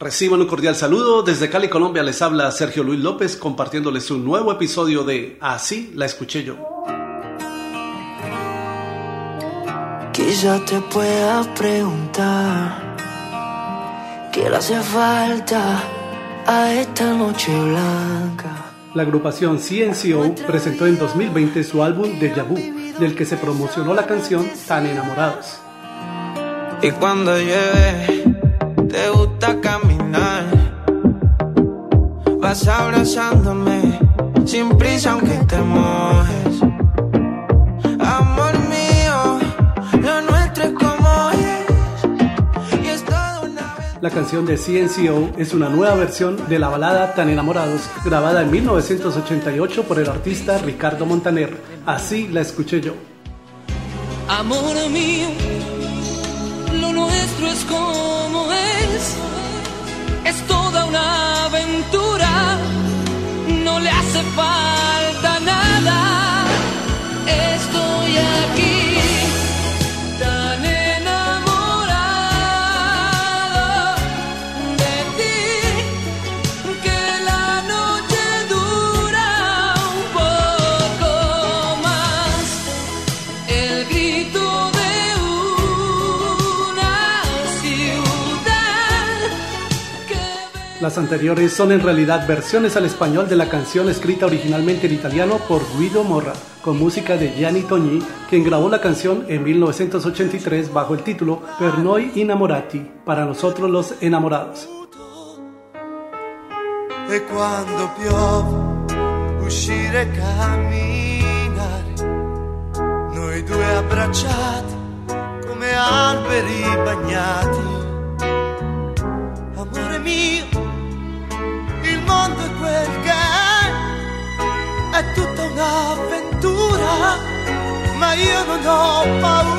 Reciban un cordial saludo. Desde Cali, Colombia, les habla Sergio Luis López compartiéndoles un nuevo episodio de Así la escuché yo. Quizá te pueda preguntar qué le hace falta a esta noche blanca. La agrupación CNCO presentó en 2020 su álbum Deja Vu, del que se promocionó la canción Tan Enamorados. Y cuando te gusta. Vas abrazándome sin prisa aunque te mojes. Amor mío, lo nuestro es como es. Y es todo una. La canción de CNCO es una nueva versión de la balada Tan Enamorados, grabada en 1988 por el artista Ricardo Montaner. Así la escuché yo. Amor mío, lo nuestro es como es. Es toda una no le Las anteriores son en realidad versiones al español de la canción escrita originalmente en italiano por Guido Morra, con música de Gianni Togni, quien grabó la canción en 1983 bajo el título Per noi innamorati, para nosotros los enamorados. E quando piove, uscire e noi due abbracciati come alberi bagnati. io non ho paura